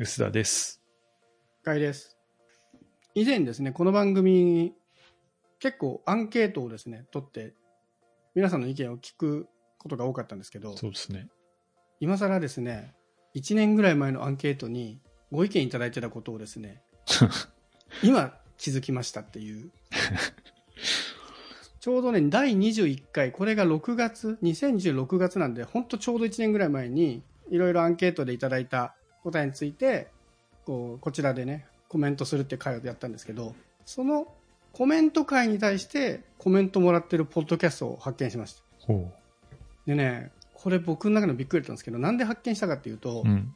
薄田です。深井です。以前ですね、この番組、結構アンケートをですね、取って、皆さんの意見を聞くことが多かったんですけど、そうですね。今更ですね、1年ぐらい前のアンケートにご意見いただいてたことをですね、今気づきましたっていう。ちょうどね、第21回、これが6月、2026月なんで、ほんとちょうど1年ぐらい前に、いろいろアンケートでいただいた答えについて、こう、こちらでね、コメントするっていう会をやったんですけど、そのコメント会に対してコメントもらってるポッドキャストを発見しました。ほでね、これ僕の中でもびっくりだったんですけど、なんで発見したかっていうと、う。うん。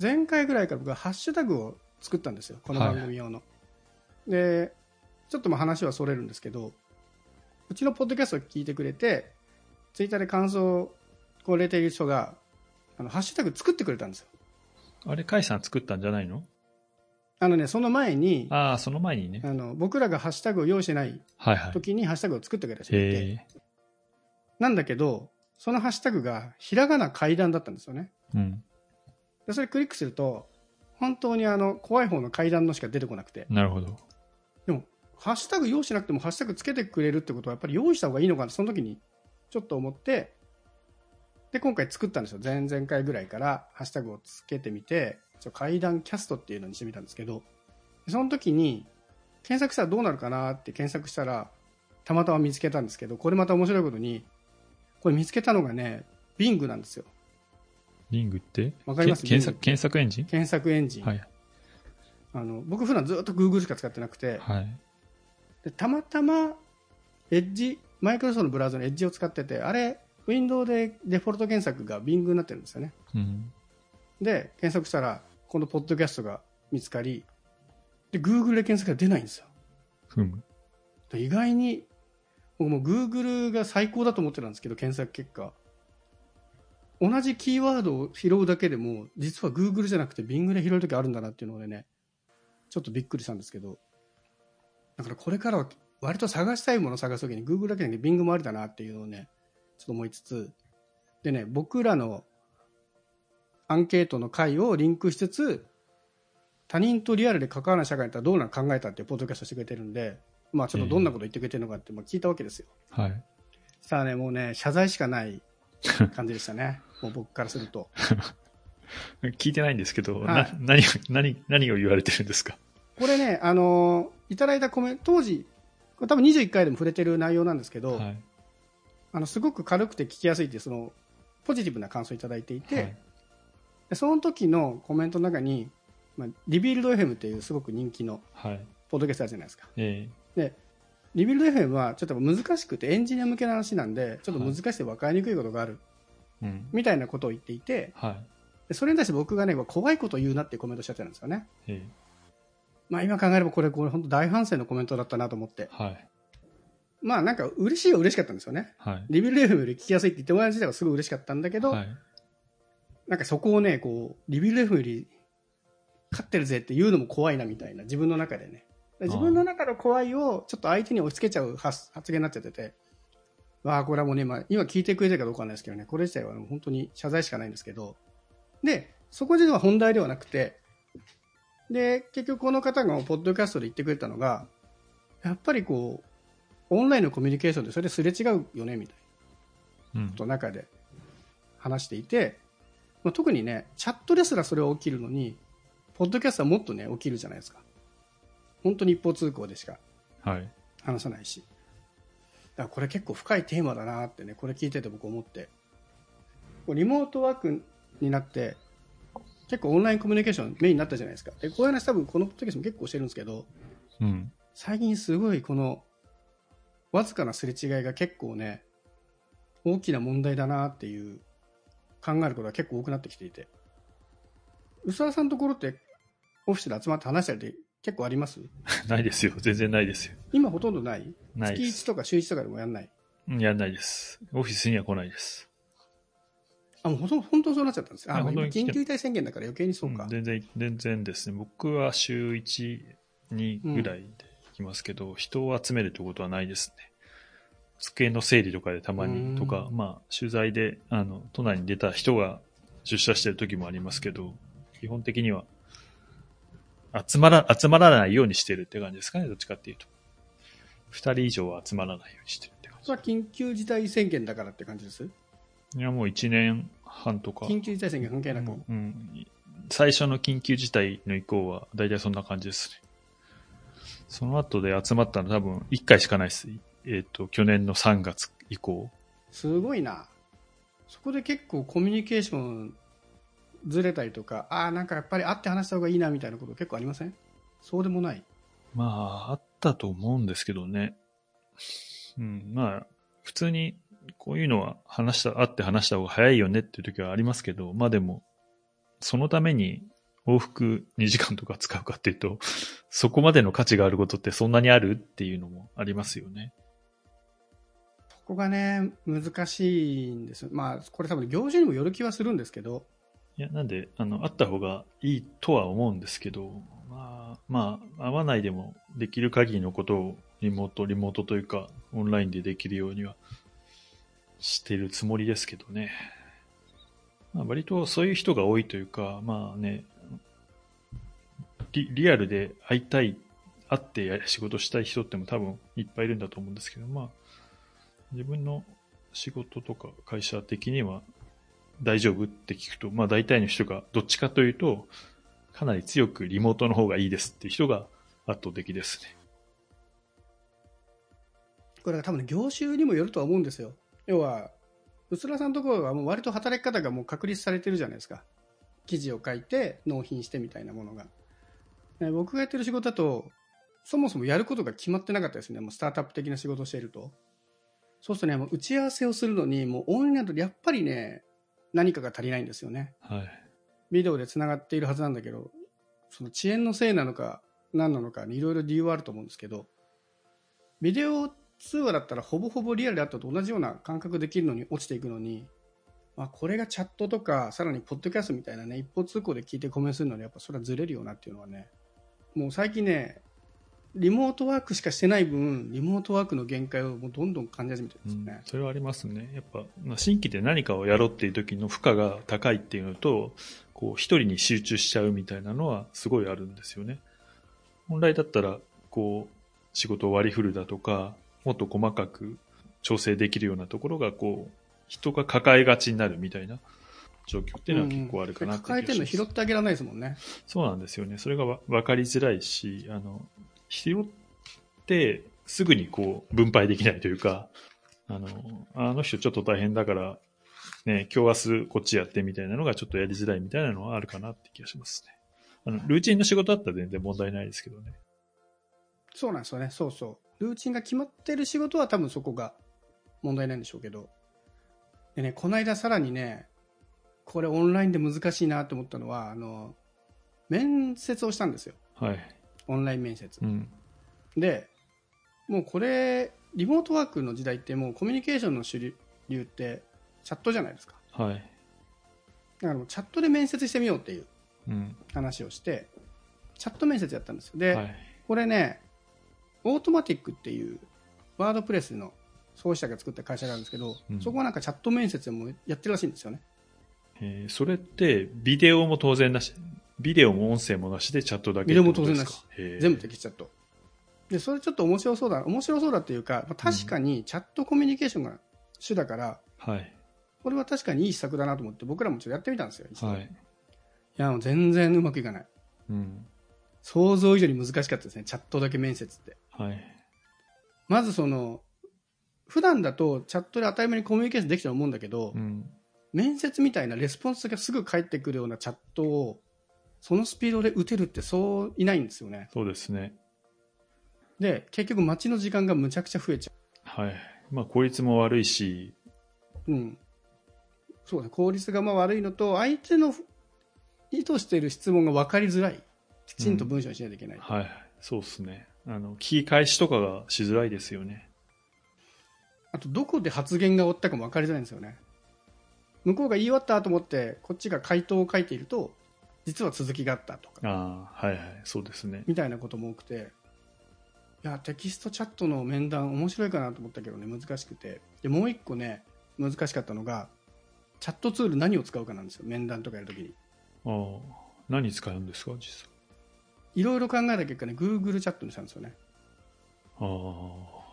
前回ぐらいから僕はハッシュタグを作ったんですよ、この番組用の。で、ちょっとまあ話はそれるんですけど、うちのポッドキャストを聞いてくれて、ツイッターで感想をこう入れている人が、あの、ハッシュタグ作ってくれたんですよ。あれ、カイさん作ったんじゃないの？あのね、その前に、ああ、その前にね。あの、僕らがハッシュタグを用意してないはいはい。時にハッシュタグを作ってくれた人がいて、へえ。なんだけど、そのハッシュタグがひらがな階段だったんですよね。うん。でそれクリックすると、本当にあの、怖い方の階段のしか出てこなくて、なるほど。でも、ハッシュタグ用意しなくてもハッシュタグつけてくれるってことはやっぱり用意した方がいいのかなその時にちょっと思って、で、今回作ったんですよ。前々回ぐらいからハッシュタグをつけてみて、階段キャストっていうのにしてみたんですけど、その時に検索したらどうなるかなって検索したら、たまたま見つけたんですけど、これまた面白いことに、これ見つけたのがね、Bing なんですよ。リングって？わかります？け検索、検索エンジン？検索エンジン。はい。あの僕普段ずっと Google しか使ってなくて、はい。でたまたまエッジマイクロソフトのブラウザのエッジを使っててあれウィンドウでデフォルト検索が Bing になってるんですよねうん。で検索したらこのポッドキャストが見つかりで Google で検索が出ないんですよふむ。で意外に僕もう Google が最高だと思ってたんですけど検索結果同じキーワードを拾うだけでも実は Google じゃなくて Bing で拾う時あるんだなっていうのでねちょっとびっくりしたんですけどだからこれからは割と探したいものを探すときに Google だけじゃなくて Bing もありだなっていうのをねちょっと思いつつでね僕らのアンケートの回をリンクしつつ他人とリアルで関わらない社会だったらどうなるか考えたっていうポッドキャストしてくれてるんでまあちょっとどんなこと言ってくれてるのかってまあ聞いたわけですよ。はい。さあね、もうね、謝罪しかない 感じでしたね。もう僕からすると。聞いてないんですけど、はいな、何を、何、何を言われてるんですか？これね、あのーいただいたコメント、当時、多分21回でも触れてる内容なんですけど、はい。あの、すごく軽くて聞きやすいっていう、その、ポジティブな感想をいただいていて、はいでその時のコメントの中に、まあ、リビルド FM っていうすごく人気のはい。ポッドキャストあるじゃないですか。えで、リビルド FM はちょっと難しくてエンジニア向けの話なんで、ちょっと難しくて分かりにくいことがある、えうん。みたいなことを言っていて、はい。でそれに対して僕がね、怖いことを言うなってコメントをしちゃってたんですよね。えまあ今考えればこれ、これ本当大反省のコメントだったなと思ってえ。はい。まあなんか嬉しいは嬉しかったんですよね。はい。リビルド FM より聞きやすいって言ってもらえる自体はすごい嬉しかったんだけど、はい。なんかそこをね、こう、 Rebuild FM より勝ってるぜって言うのも怖いなみたいな、自分の中でね。自分の中の怖いをちょっと相手に押し付けちゃう発発言になっちゃってて、わあ、これはもうね、まあ、今聞いてくれてるかどうかわかんないですけどね、これ自体は本当に謝罪しかないんですけど、で、そこでは本題ではなくて、で、結局この方がポッドキャストで言ってくれたのが、やっぱりこう、オンラインのコミュニケーションでそれですれ違うよね、みたいな。うん。と中で話していて、まあ、特にね、チャットですらそれは起きるのに、ポッドキャストはもっとね、起きるじゃないですか。本当に一方通行でしかはい。話さないし。だからこれ結構深いテーマだなってね、これ聞いてて僕思って。リモートワークになって、結構オンラインコミュニケーションメインになったじゃないですか。で、こういう話多分このポッドキャストも結構してるんですけど、うん。最近すごいこのわずかなすれ違いが結構ね大きな問題だなっていう考えることが結構多くなってきていて宇佐田さんのところってオフィスで集まって話したりって結構あります？ないですよ。全然ないですよ。今ほとんどない？月1ないです。とか週1とかでもやんない？うんやんないです。オフィスには来ないです。あもうほとん本当そうなっちゃったんですあいやもう今本当に緊急事態宣言だから余計にそうか、ん全然、全然ですね。僕は週1、2ぐらいで来ますけど、人を集めるってことはないですね。机の整理とかでたまうんにとか、まあ、取材で、あの、都内に出た人が出社してる時もありますけど、基本的には集まら、集まらないようにしてるって感じですかね、どっちかっていうと。二人以上は集まらないようにしてるって感それは緊急事態宣言だからって感じです？じ。いや、もう一年半とか。緊急事態宣言関係なく、うんうん最初の緊急事態の以降は、大体そんな感じですね。その後で集まったの多分1回しかないです。えっ、と、去年の3月以降。すごいなそこで結構コミュニケーションずれたりとかああなんかやっぱり会って話した方がいいなみたいなこと結構ありません？そうでもないまあ、あったと思うんですけどね。うん、まあ、普通に、こういうのは話した、会って話した方が早いよねっていう時はありますけど、まあでも、そのために往復2時間とか使うかっていうと、そこまでの価値があることってそんなにあるっていうのもありますよね。そこがね難しいんですよまあこれ多分業種にもよる気はするんですけどいや、なんで、あの、会った方がいいとは思うんですけど、まあ、まあ、会わないでもできる限りのことをリモート、リモートというか、オンラインでできるようにはしてるつもりですけどね。まあ、割とそういう人が多いというか、まあね、リリアルで会いたい、会って仕事したい人っても多分いっぱいいるんだと思うんですけど、まあ、自分の仕事とか会社的には大丈夫って聞くと、まあ大体の人がどっちかというと、かなり強くリモートの方がいいですっていう人が圧倒的ですね。これは多分ね業種にもよるとは思うんですよ。要はうつらさんのところはもう割と働き方がもう確立されてるじゃないですか。記事を書いて納品してみたいなものが、ね僕がやってる仕事だとそもそもやることが決まってなかったですね。もうスタートアップ的な仕事をしていると。そうするとねもう打ち合わせをするのにもうオンラインだとやっぱりね何かが足りないんですよね。はい。ビデオでつながっているはずなんだけどその遅延のせいなのか何なのかいろいろ理由はあると思うんですけどビデオ通話だったらほぼほぼリアルであったと同じような感覚できるのに落ちていくのに、まあ、これがチャットとかさらにポッドキャストみたいなね一方通行で聞いてコメントするのにやっぱそれはずれるよなっていうのはねもう最近ねリモートワークしかしてない分リモートワークの限界をもうどんどん感じ始めてるんですよね、それはありますね。やっぱ、まあ新規で何かをやろうっていう時の負荷が高いっていうのと、こう、一人に集中しちゃうみたいなのはすごいあるんですよね。本来だったら、こう、仕事を割り振るだとか、もっと細かく調整できるようなところが、こう、人が抱えがちになるみたいな状況っていうのは結構あるかなって抱えてるの拾ってあげられないですもん。ねそうなん。ですよね。それがわ分かりづらいし、あの、拾ってすぐにこう分配できないというか、あの、あの人ちょっと大変だから、ね、今日明日こっちやってみたいなのがちょっとやりづらいみたいなのはあるかなって気がしますね。あの、ルーチンの仕事だったら全然問題ないですけどね。そうなん。ですよね、そうそう。ルーチンが決まってる仕事は多分そこが問題ないん。でしょうけど。でね、この間さらにね、これオンラインで難しいなと思ったのは、あの、面接をしたんですよ。はい。オンライン面接う。ん。で、もうこれ、リモートワークの時代ってもうコミュニケーションの主流ってチャットじゃないですか。はい。だからチャットで面接してみようっていううん。話をして、チャット面接やったんですよ。で、はい。これね、オートマティックっていうワードプレスの創始者が作った会社があるんですけど、うんそこはなんかチャット面接でもやってるらしいんですよね。えーそれって、ビデオも当然なし、ビデオも音声もなしでチャットだけビデオも当然なし全部テキストチャット。で、それちょっと面白そうだ、面白そうだっていうか、まあ確かにチャットコミュニケーションが主だから、はい。これは確かにいい施策だなと思って、僕らもちょっとやってみたんですよ。はい。いや、もう全然うまくいかない。うん。想像以上に難しかったですね、チャットだけ面接って。はい。まずその、普段だとチャットで当たり前にコミュニケーションできてると思うんだけど、うん。面接みたいなレスポンスがすぐ返ってくるようなチャットをそのスピードで打てるってそういないんですよねそうですね。で結局待ちの時間がむちゃくちゃ増えちゃはい。まあ、効率も悪いし、ううんそうね効率がまあ悪いのと相手の意図している質問が分かりづらいきちんと文章にしないといけない、はい。そうですね。あの、聞き返しとかがしづらいですよね。あとどこで発言が終わったかも分かりづらいんですよね向こうが言い終わったと思ってこっちが回答を書いていると実は続きがあったとかああ、はいはい。そうですね。みたいなことも多くていやテキストチャットの面談面白いかなと思ったけどね難しくてでもう一個ね難しかったのがチャットツール何を使うかなんですよ面談とかやるときにああ、何使うんですか、実際？いろいろ考えた結果ね、Google チャットにしたんですよね。ああ。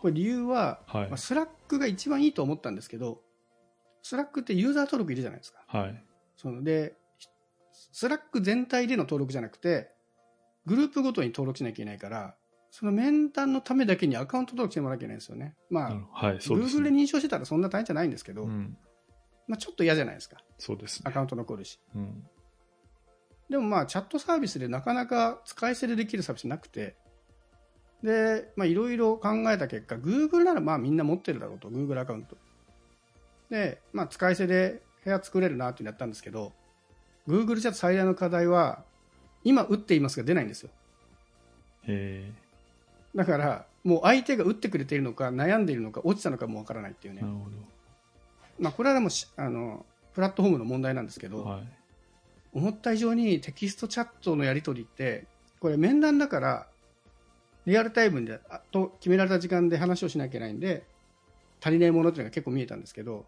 これ理由は、はいまあ、 Slack が一番いいと思ったんですけど、 Slack ってユーザー登録いるじゃないですか。はい。そので、 Slack 全体での登録じゃなくて、グループごとに登録しなきゃいけないから、その面談のためだけにアカウント登録してもらわなきゃいけないんですよね。まあ、はい、そうです Google でね。認証してたらそんな大変じゃないんですけど、うん。まあ、ちょっと嫌じゃないですか。そうですね。アカウント残るし。うん。でもまあ、チャットサービスでなかなか使い捨てでできるサービスなくて、で、まあ、いろいろ考えた結果、Google ならまあみんな持ってるだろうと、Google アカウント。で、まあ、使い捨てで部屋作れるなっていうのやったんですけど、Google チャット最大の課題は、今打っていますが出ないんですよ。えだから、もう相手が打ってくれているのか、悩んでいるのか、落ちたのかもわからないっていうー、ねまあ、これはでもし、あの、プラットフォームの問題なんですけど、ど。はい。思った以上にテキストチャットのやり取りって、これ面談だから、リアルタイムで、あと決められた時間で話をしなきゃいけないんで、足りないものっていうのが結構見えたんですけど、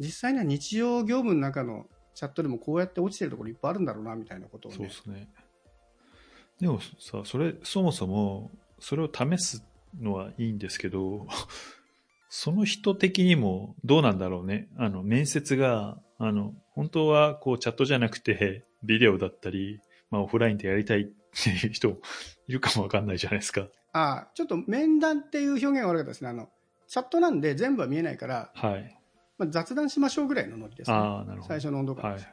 実際には日常業務の中のチャットでもこうやって落ちてるところいっぱいあるんだろうな、みたいなことをねそうで。すね。でもさ、それ、そもそも、それを試すのはいいんですけど、その人的にもどうなんだろうね。あの、面接が、あの、本当はこうチャットじゃなくて、ビデオだったり、まあオフラインでやりたいっていう人いるかもわかんないじゃないですか。ああ、ちょっと面談っていう表現が悪かったですね。あの、チャットなんで全部は見えないから、はい。まあ、雑談しましょうぐらいのノリですね。最初の温度感はい。だか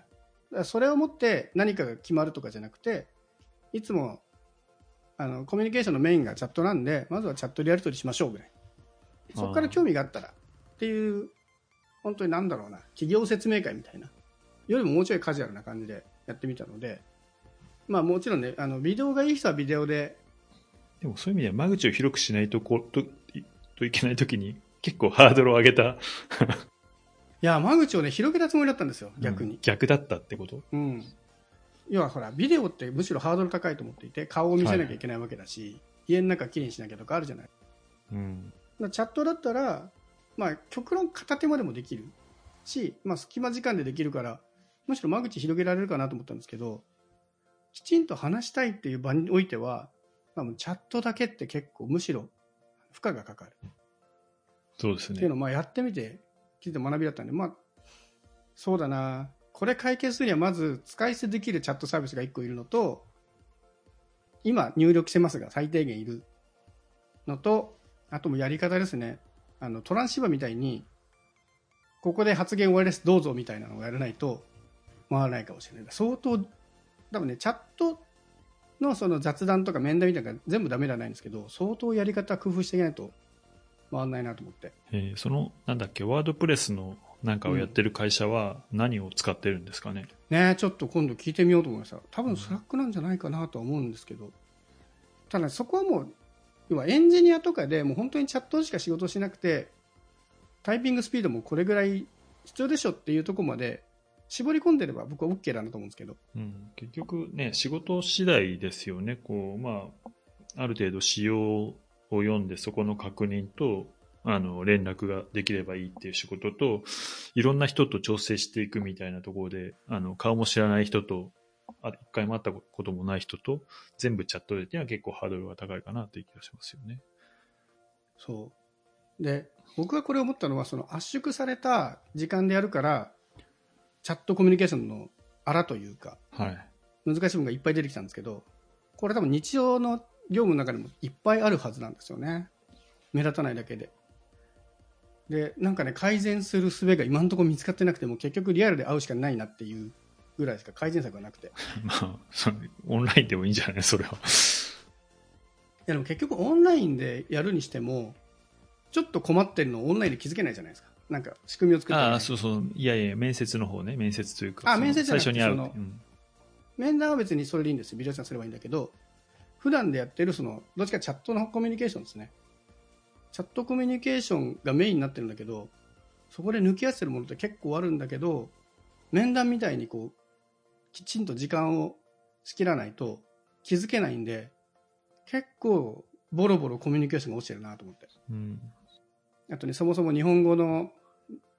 らそれをもって何かが決まるとかじゃなくて、いつもあのコミュニケーションのメインがチャットなんで、まずはチャットでやり取りしましょうぐらい。そこから興味があったらっていう、本当になんだろうな、企業説明会みたいな、よりももうちょいカジュアルな感じでやってみたので、まあもちろんね、あのビデオがいい人はビデオで、でもそういう意味では間口を広くしないとこといといけないときに結構ハードルを上げたいや、間口をね、広げたつもりだったんですよ、逆にうん。逆だったってこと？うん。要はほら、ビデオってむしろハードル高いと思っていて、顔を見せなきゃいけないわけだし、家の中きれいにしなきゃとかあるじゃない。うん。らチャットだったら、まあ、極論片手までもできるし、まあ、隙間時間でできるから、むしろ間口広げられるかなと思ったんですけど、きちんと話したいっていう場においては、まあ、チャットだけって結構むしろ負荷がかかる。そうですねっていうの。をまあやってみて聞いて学びだったんで、まあ、そうだな、これ解決するにはまず使い捨てできるチャットサービスが1個いるのと、今入力してますが最低限いるのと、あともやり方ですね。あのトランシーバーみたいに、ここで発言終わりです、どうぞみたいなのをやらないと回らないかもしれない。相当、多分ね、チャットのその雑談とか面談みたいなのが全部ダメではないんですけど、相当やり方工夫していかないと回らないなと思って。えーその、なんだっけ、 WordPress のなんかをやってる会社は何を使ってるんですかね？ねちょっと今度聞いてみようと思いました多分 Slack なんじゃないかなとは思うんですけどただそこはもう要はエンジニアとかでもう本当にチャットしか仕事しなくてタイピングスピードもこれぐらい必要でしょっていうところまで絞り込んでれば僕は OK だなと思うんですけどうん、結局ね、仕事次第ですよね。こう、まあ、ある程度仕様を読んでそこの確認と、あの、連絡ができればいいっていう仕事と、いろんな人と調整していくみたいなところで、あの、顔も知らない人と、あ一回も会ったこともない人と、全部チャットでっていうのは結構ハードルが高いかなという気がしますよね。そうで僕がこれ思ったのはその圧縮された時間でやるからチャットコミュニケーションのあらというかはい。難しいものがいっぱい出てきたんですけど、これ多分日常の業務の中でもいっぱいあるはずなんですよね。目立たないだけで。で、なんかね、改善する術が今のところ見つかってなくても、結局リアルで会うしかないなっていうぐらいしか改善策がなくて。い まあ、そのオンラインでもいいんじゃない？それは。やでも結局オンラインでやるにしても、ちょっと困ってるのをオンラインで気づけないじゃないですか。なんか仕組みを作って、ああ、そうそう。いやいや、面接の方ね。面接というか。あ面接じゃ最なくてその初に会う。うん面談は別にそれでいいんですよ。ビデオチャットすればいいんだけど、普段でやってるその、どっちかチャットのコミュニケーションですね。チャットコミュニケーションがメインになってるんだけど、そこで抜き出してるものって結構あるんだけど、面談みたいにこう、きちんと時間を仕切らないと気づけないんで、結構ボロボロコミュニケーションが落ちてるなと思って。うん。あとね、そもそも日本語の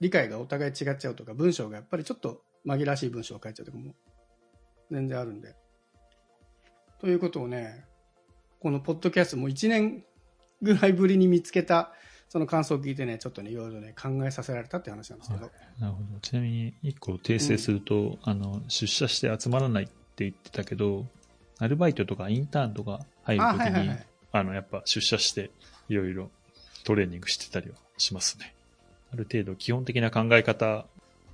理解がお互い違っちゃうとか、文章がやっぱりちょっと紛らわしい文章を書いちゃうとかも全然あるんで。ということをね、このポッドキャストも1年ぐらいぶりに見つけた、その感想を聞いてね、ちょっとね、いろいろね、考えさせられたって話なんですけど。はいなるほど。ちなみに、一個訂正すると、あの、出社して集まらないって言ってたけど、アルバイトとかインターンとか入るあ、ときにはいはいはい、。あの、やっぱ出社して、いろいろトレーニングしてたりはしますね。ある程度、基本的な考え方、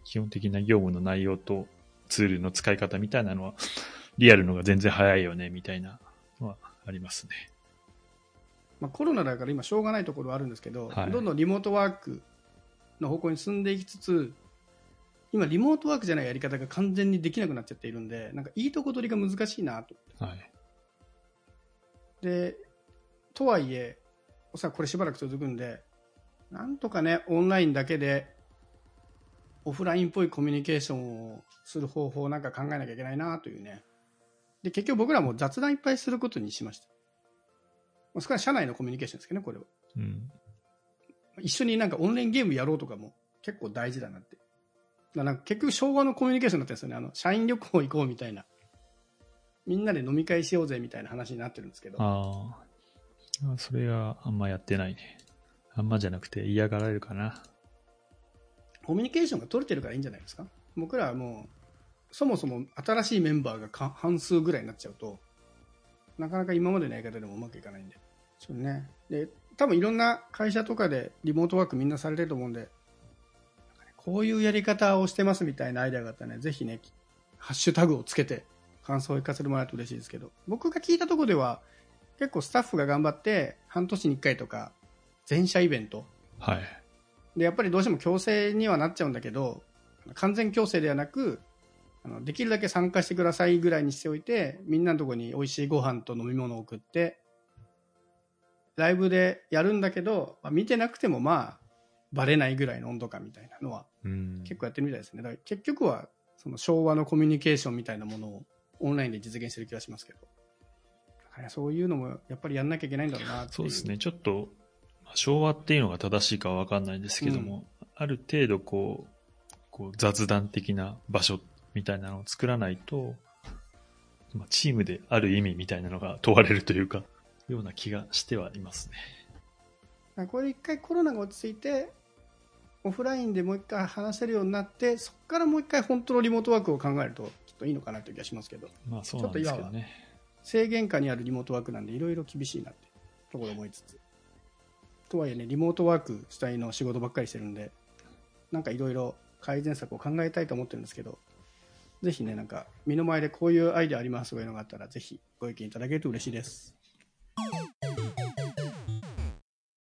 基本的な業務の内容とツールの使い方みたいなのは、リアルのが全然早いよね、みたいなのはありますね。まあ、コロナだから今しょうがないところはあるんですけど、はいどんどんリモートワークの方向に進んでいきつつ今リモートワークじゃないやり方が完全にできなくなっちゃっているんでなんかいいとこ取りが難しいなとはい。でとはいえおそらくこれしばらく続くんでなんとかねオンラインだけでオフラインっぽいコミュニケーションをする方法をなんか考えなきゃいけないなというねで結局僕らも雑談いっぱいすることにしましたまあそれは社内のコミュニケーションですけどねこれはうん。一緒になんかオンラインゲームやろうとかも結構大事だなって。だなんか結局昭和のコミュニケーションになってるんですよね。あの、社員旅行行こうみたいな。みんなで飲み会しようぜみたいな話になってるんですけど。ああ。それはあんまやってないね。あんまじゃなくて嫌がられるかな。コミュニケーションが取れてるからいいんじゃないですか。僕らはもう、そもそも新しいメンバーがか半数ぐらいになっちゃうと、なかなか今までのやり方でもうまくいかないんで。そうね。で、多分いろんな会社とかでリモートワークみんなされてると思うんで、こういうやり方をしてますみたいなアイデアがあったらね、ぜひね、ハッシュタグをつけて感想を聞かせてもらえると嬉しいですけど、僕が聞いたところでは、結構スタッフが頑張って半年に1回とか全社イベントはい。でやっぱりどうしても強制にはなっちゃうんだけど完全強制ではなくあのできるだけ参加してくださいぐらいにしておいてみんなのところに美味しいご飯と飲み物を送ってライブでやるんだけど、まあ見てなくてもまあバレないぐらいの温度感みたいなのはうん。結構やってるみたいですねだから結局はその昭和のコミュニケーションみたいなものをオンラインで実現してる気がしますけどそういうのもやっぱりやんなきゃいけないんだろうなそうですね。ちょっと、まあ昭和っていうのが正しいかはわかんないんですけども、ある程度こう、こう雑談的な場所みたいなのを作らないと、まあ、チームである意味みたいなのが問われるというか、ような気がしてはいますね。これ一回コロナが落ち着いてオフラインでもう一回話せるようになってそこからもう一回本当のリモートワークを考えるときっといいのかなという気がしますけどまあそうなんですけどね。制限下にあるリモートワークなんでいろいろ厳しいなってところ思いつつとはいえねリモートワーク主体の仕事ばっかりしてるんでなんかいろいろ改善策を考えたいと思ってるんですけどぜひねなんか身の前でこういうアイデアありますとかいうのがあったらぜひご意見いただけると嬉しいです。